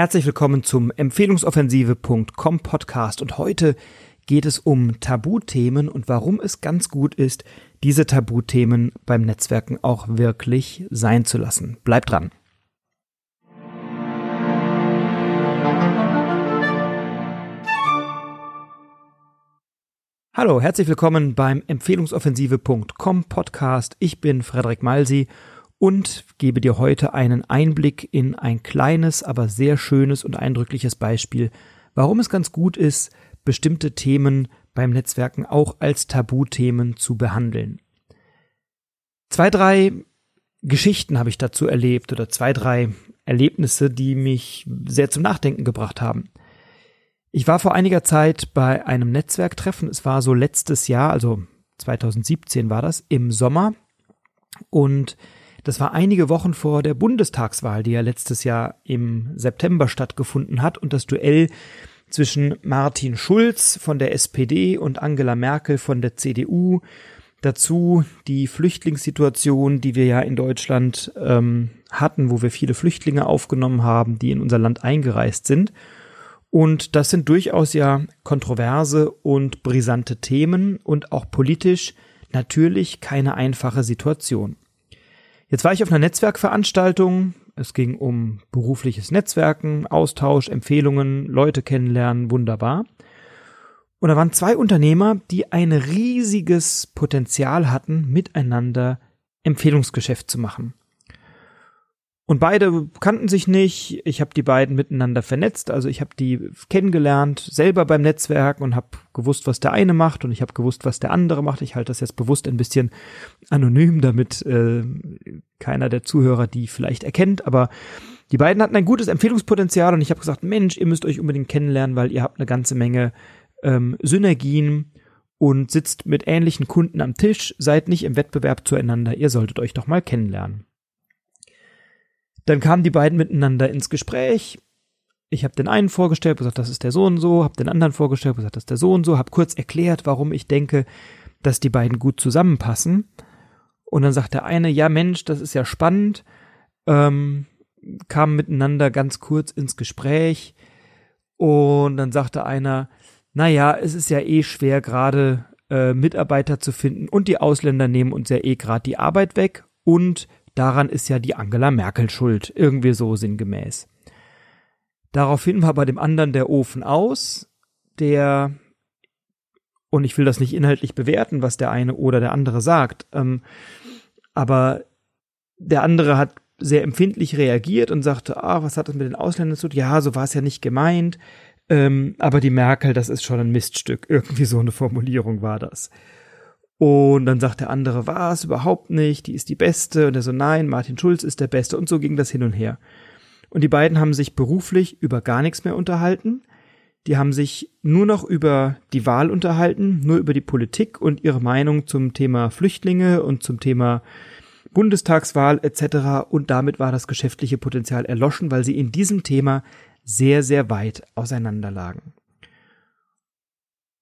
Herzlich willkommen zum Empfehlungsoffensive.com Podcast und heute geht es um Tabuthemen und warum es ganz gut ist, diese Tabuthemen beim Netzwerken auch wirklich sein zu lassen. Bleibt dran. Hallo, herzlich willkommen beim Empfehlungsoffensive.com Podcast. Ich bin Frederik Malsi und gebe dir heute einen Einblick in ein kleines, aber sehr schönes und eindrückliches Beispiel, warum es ganz gut ist, bestimmte Themen beim Netzwerken auch als Tabuthemen zu behandeln. Zwei, drei Geschichten habe ich dazu erlebt oder zwei, drei Erlebnisse, die mich sehr zum Nachdenken gebracht haben. Ich war vor einiger Zeit bei einem Netzwerktreffen. Es war so letztes Jahr, also 2017 war das, im Sommer. Und das war einige Wochen vor der Bundestagswahl, die ja letztes Jahr im September stattgefunden hat und das Duell zwischen Martin Schulz von der SPD und Angela Merkel von der CDU. Dazu die Flüchtlingssituation, die wir ja in Deutschland ähm, hatten, wo wir viele Flüchtlinge aufgenommen haben, die in unser Land eingereist sind. Und das sind durchaus ja kontroverse und brisante Themen und auch politisch natürlich keine einfache Situation. Jetzt war ich auf einer Netzwerkveranstaltung. Es ging um berufliches Netzwerken, Austausch, Empfehlungen, Leute kennenlernen, wunderbar. Und da waren zwei Unternehmer, die ein riesiges Potenzial hatten, miteinander Empfehlungsgeschäft zu machen. Und beide kannten sich nicht. Ich habe die beiden miteinander vernetzt. Also ich habe die kennengelernt, selber beim Netzwerk und habe gewusst, was der eine macht und ich habe gewusst, was der andere macht. Ich halte das jetzt bewusst ein bisschen anonym, damit äh, keiner der Zuhörer die vielleicht erkennt. Aber die beiden hatten ein gutes Empfehlungspotenzial und ich habe gesagt, Mensch, ihr müsst euch unbedingt kennenlernen, weil ihr habt eine ganze Menge ähm, Synergien und sitzt mit ähnlichen Kunden am Tisch, seid nicht im Wettbewerb zueinander. Ihr solltet euch doch mal kennenlernen. Dann kamen die beiden miteinander ins Gespräch. Ich habe den einen vorgestellt, gesagt, das ist der so und so, habe den anderen vorgestellt, gesagt, das ist der so und so, habe kurz erklärt, warum ich denke, dass die beiden gut zusammenpassen. Und dann sagt der eine, ja Mensch, das ist ja spannend, ähm, kamen miteinander ganz kurz ins Gespräch und dann sagte einer, naja, es ist ja eh schwer, gerade äh, Mitarbeiter zu finden und die Ausländer nehmen uns ja eh gerade die Arbeit weg und daran ist ja die Angela Merkel schuld, irgendwie so sinngemäß. Daraufhin war bei dem anderen der Ofen aus, der, und ich will das nicht inhaltlich bewerten, was der eine oder der andere sagt, ähm, aber der andere hat sehr empfindlich reagiert und sagte, ah, was hat das mit den Ausländern zu tun? Ja, so war es ja nicht gemeint. Ähm, aber die Merkel, das ist schon ein Miststück. Irgendwie so eine Formulierung war das. Und dann sagt der andere, was, überhaupt nicht, die ist die Beste. Und er so, nein, Martin Schulz ist der Beste. Und so ging das hin und her. Und die beiden haben sich beruflich über gar nichts mehr unterhalten. Die haben sich nur noch über die Wahl unterhalten, nur über die Politik und ihre Meinung zum Thema Flüchtlinge und zum Thema Bundestagswahl etc. Und damit war das geschäftliche Potenzial erloschen, weil sie in diesem Thema sehr, sehr weit auseinanderlagen.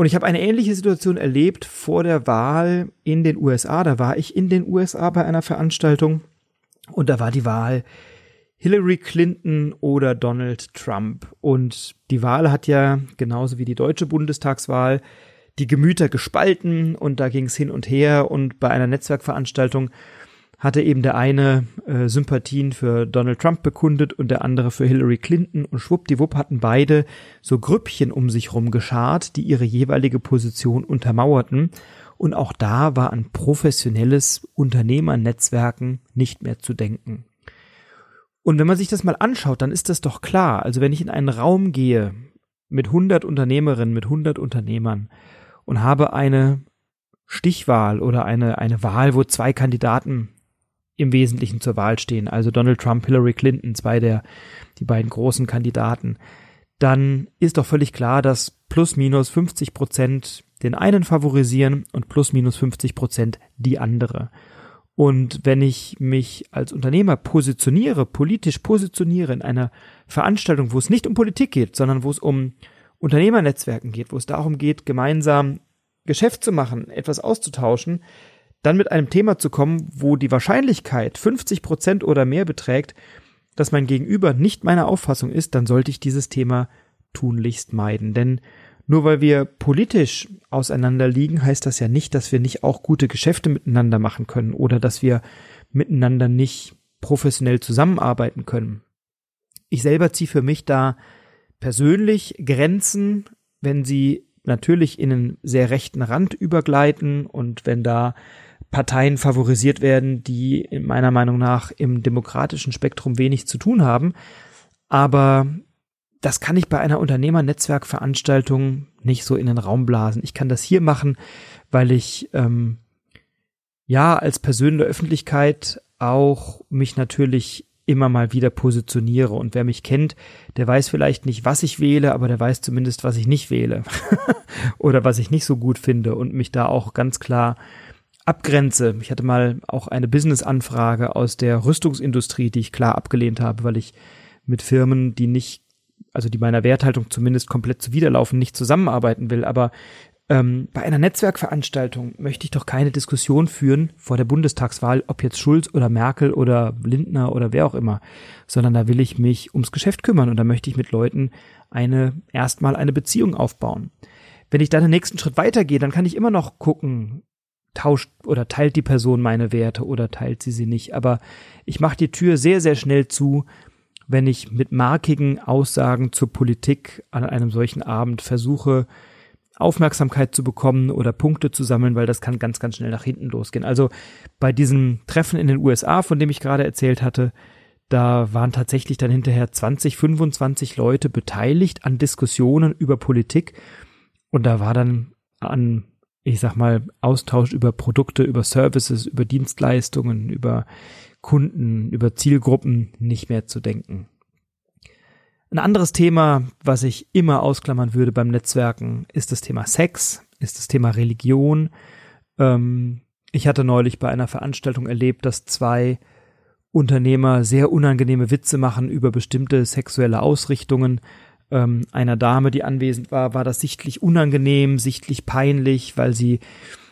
Und ich habe eine ähnliche Situation erlebt vor der Wahl in den USA. Da war ich in den USA bei einer Veranstaltung und da war die Wahl Hillary Clinton oder Donald Trump. Und die Wahl hat ja genauso wie die deutsche Bundestagswahl die Gemüter gespalten und da ging es hin und her und bei einer Netzwerkveranstaltung hatte eben der eine äh, Sympathien für Donald Trump bekundet und der andere für Hillary Clinton und schwuppdiwupp hatten beide so Grüppchen um sich rum geschart, die ihre jeweilige Position untermauerten. Und auch da war an professionelles Unternehmernetzwerken nicht mehr zu denken. Und wenn man sich das mal anschaut, dann ist das doch klar. Also wenn ich in einen Raum gehe mit 100 Unternehmerinnen, mit 100 Unternehmern und habe eine Stichwahl oder eine, eine Wahl, wo zwei Kandidaten im Wesentlichen zur Wahl stehen, also Donald Trump, Hillary Clinton, zwei der, die beiden großen Kandidaten, dann ist doch völlig klar, dass plus minus 50 Prozent den einen favorisieren und plus minus 50 Prozent die andere. Und wenn ich mich als Unternehmer positioniere, politisch positioniere in einer Veranstaltung, wo es nicht um Politik geht, sondern wo es um Unternehmernetzwerken geht, wo es darum geht, gemeinsam Geschäft zu machen, etwas auszutauschen, dann mit einem Thema zu kommen, wo die Wahrscheinlichkeit 50 Prozent oder mehr beträgt, dass mein Gegenüber nicht meiner Auffassung ist, dann sollte ich dieses Thema tunlichst meiden. Denn nur weil wir politisch auseinander liegen, heißt das ja nicht, dass wir nicht auch gute Geschäfte miteinander machen können oder dass wir miteinander nicht professionell zusammenarbeiten können. Ich selber ziehe für mich da persönlich Grenzen, wenn sie natürlich in einen sehr rechten Rand übergleiten und wenn da Parteien favorisiert werden, die in meiner Meinung nach im demokratischen Spektrum wenig zu tun haben. Aber das kann ich bei einer Unternehmernetzwerkveranstaltung nicht so in den Raum blasen. Ich kann das hier machen, weil ich ähm, ja als der Öffentlichkeit auch mich natürlich immer mal wieder positioniere. Und wer mich kennt, der weiß vielleicht nicht, was ich wähle, aber der weiß zumindest, was ich nicht wähle oder was ich nicht so gut finde und mich da auch ganz klar abgrenze. Ich hatte mal auch eine Business-Anfrage aus der Rüstungsindustrie, die ich klar abgelehnt habe, weil ich mit Firmen, die nicht, also die meiner Werthaltung zumindest komplett zuwiderlaufen, nicht zusammenarbeiten will. Aber ähm, bei einer Netzwerkveranstaltung möchte ich doch keine Diskussion führen vor der Bundestagswahl, ob jetzt Schulz oder Merkel oder Lindner oder wer auch immer, sondern da will ich mich ums Geschäft kümmern und da möchte ich mit Leuten eine erstmal eine Beziehung aufbauen. Wenn ich dann den nächsten Schritt weitergehe, dann kann ich immer noch gucken, tauscht oder teilt die Person meine Werte oder teilt sie sie nicht. Aber ich mache die Tür sehr, sehr schnell zu, wenn ich mit markigen Aussagen zur Politik an einem solchen Abend versuche, Aufmerksamkeit zu bekommen oder Punkte zu sammeln, weil das kann ganz, ganz schnell nach hinten losgehen. Also bei diesem Treffen in den USA, von dem ich gerade erzählt hatte, da waren tatsächlich dann hinterher 20, 25 Leute beteiligt an Diskussionen über Politik. Und da war dann an, ich sag mal, Austausch über Produkte, über Services, über Dienstleistungen, über Kunden, über Zielgruppen nicht mehr zu denken. Ein anderes Thema, was ich immer ausklammern würde beim Netzwerken, ist das Thema Sex, ist das Thema Religion. Ähm, ich hatte neulich bei einer Veranstaltung erlebt, dass zwei Unternehmer sehr unangenehme Witze machen über bestimmte sexuelle Ausrichtungen. Ähm, einer Dame, die anwesend war, war das sichtlich unangenehm, sichtlich peinlich, weil sie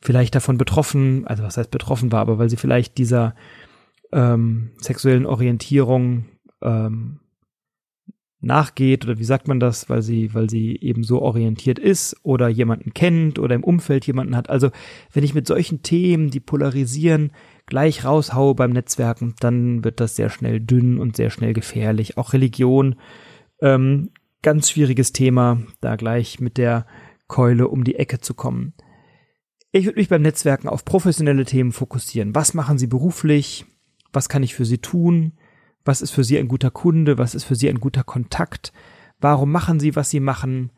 vielleicht davon betroffen, also was heißt betroffen war, aber weil sie vielleicht dieser ähm, sexuellen Orientierung ähm, nachgeht oder wie sagt man das, weil sie, weil sie eben so orientiert ist oder jemanden kennt oder im Umfeld jemanden hat. Also wenn ich mit solchen Themen, die polarisieren, gleich raushaue beim Netzwerken, dann wird das sehr schnell dünn und sehr schnell gefährlich. Auch Religion, ähm, ganz schwieriges Thema, da gleich mit der Keule um die Ecke zu kommen. Ich würde mich beim Netzwerken auf professionelle Themen fokussieren. Was machen Sie beruflich? Was kann ich für Sie tun? Was ist für Sie ein guter Kunde? Was ist für Sie ein guter Kontakt? Warum machen Sie, was Sie machen?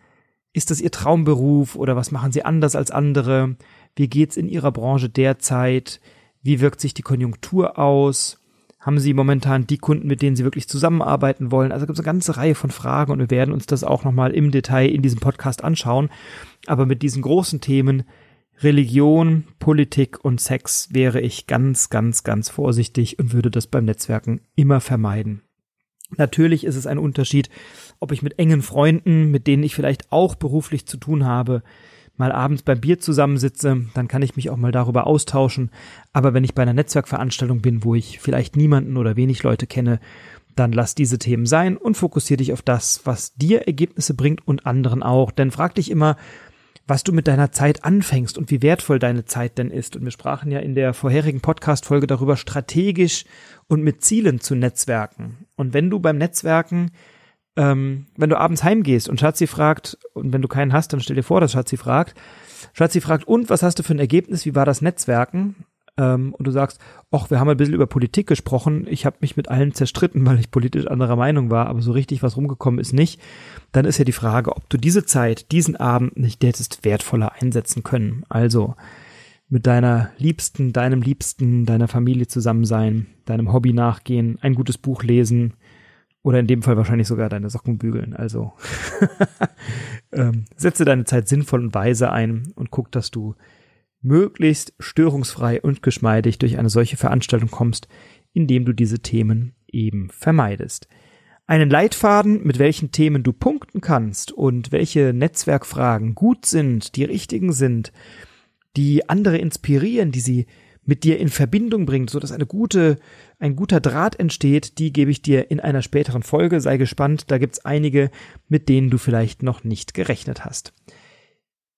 Ist das Ihr Traumberuf oder was machen Sie anders als andere? Wie geht's in Ihrer Branche derzeit? Wie wirkt sich die Konjunktur aus? Haben Sie momentan die Kunden, mit denen Sie wirklich zusammenarbeiten wollen? Also gibt es eine ganze Reihe von Fragen und wir werden uns das auch nochmal im Detail in diesem Podcast anschauen. Aber mit diesen großen Themen Religion, Politik und Sex wäre ich ganz, ganz, ganz vorsichtig und würde das beim Netzwerken immer vermeiden. Natürlich ist es ein Unterschied, ob ich mit engen Freunden, mit denen ich vielleicht auch beruflich zu tun habe, mal abends beim Bier zusammensitze, dann kann ich mich auch mal darüber austauschen. Aber wenn ich bei einer Netzwerkveranstaltung bin, wo ich vielleicht niemanden oder wenig Leute kenne, dann lass diese Themen sein und fokussiere dich auf das, was dir Ergebnisse bringt und anderen auch. Denn frag dich immer, was du mit deiner Zeit anfängst und wie wertvoll deine Zeit denn ist. Und wir sprachen ja in der vorherigen Podcast-Folge darüber, strategisch und mit Zielen zu netzwerken. Und wenn du beim Netzwerken, ähm, wenn du abends heimgehst und Schatzi fragt, und wenn du keinen hast, dann stell dir vor, dass Schatzi fragt, Schatzi fragt, und was hast du für ein Ergebnis, wie war das Netzwerken? ähm, und du sagst, ach, wir haben ein bisschen über Politik gesprochen, ich habe mich mit allen zerstritten, weil ich politisch anderer Meinung war, aber so richtig was rumgekommen ist nicht, dann ist ja die Frage, ob du diese Zeit, diesen Abend nicht hättest wertvoller einsetzen können. Also mit deiner Liebsten, deinem Liebsten, deiner Familie zusammen sein, deinem Hobby nachgehen, ein gutes Buch lesen oder in dem Fall wahrscheinlich sogar deine Socken bügeln. Also ähm, setze deine Zeit sinnvoll und weise ein und guck, dass du möglichst störungsfrei und geschmeidig durch eine solche Veranstaltung kommst, indem du diese Themen eben vermeidest. Einen Leitfaden, mit welchen Themen du punkten kannst und welche Netzwerkfragen gut sind, die richtigen sind, die andere inspirieren, die sie mit dir in Verbindung bringt, so dass eine gute, ein guter Draht entsteht, die gebe ich dir in einer späteren Folge. Sei gespannt, da gibt's einige, mit denen du vielleicht noch nicht gerechnet hast.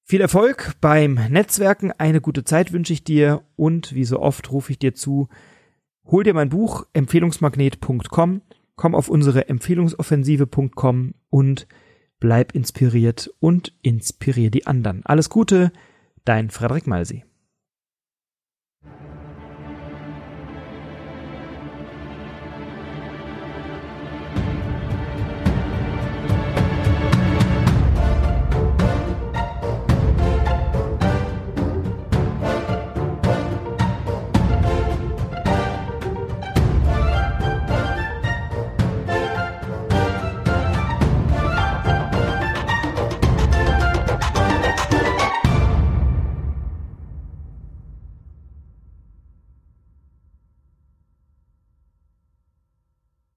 Viel Erfolg beim Netzwerken, eine gute Zeit wünsche ich dir und wie so oft rufe ich dir zu, hol dir mein Buch empfehlungsmagnet.com, komm auf unsere empfehlungsoffensive.com und bleib inspiriert und inspirier die anderen. Alles Gute, dein Frederik Malsi.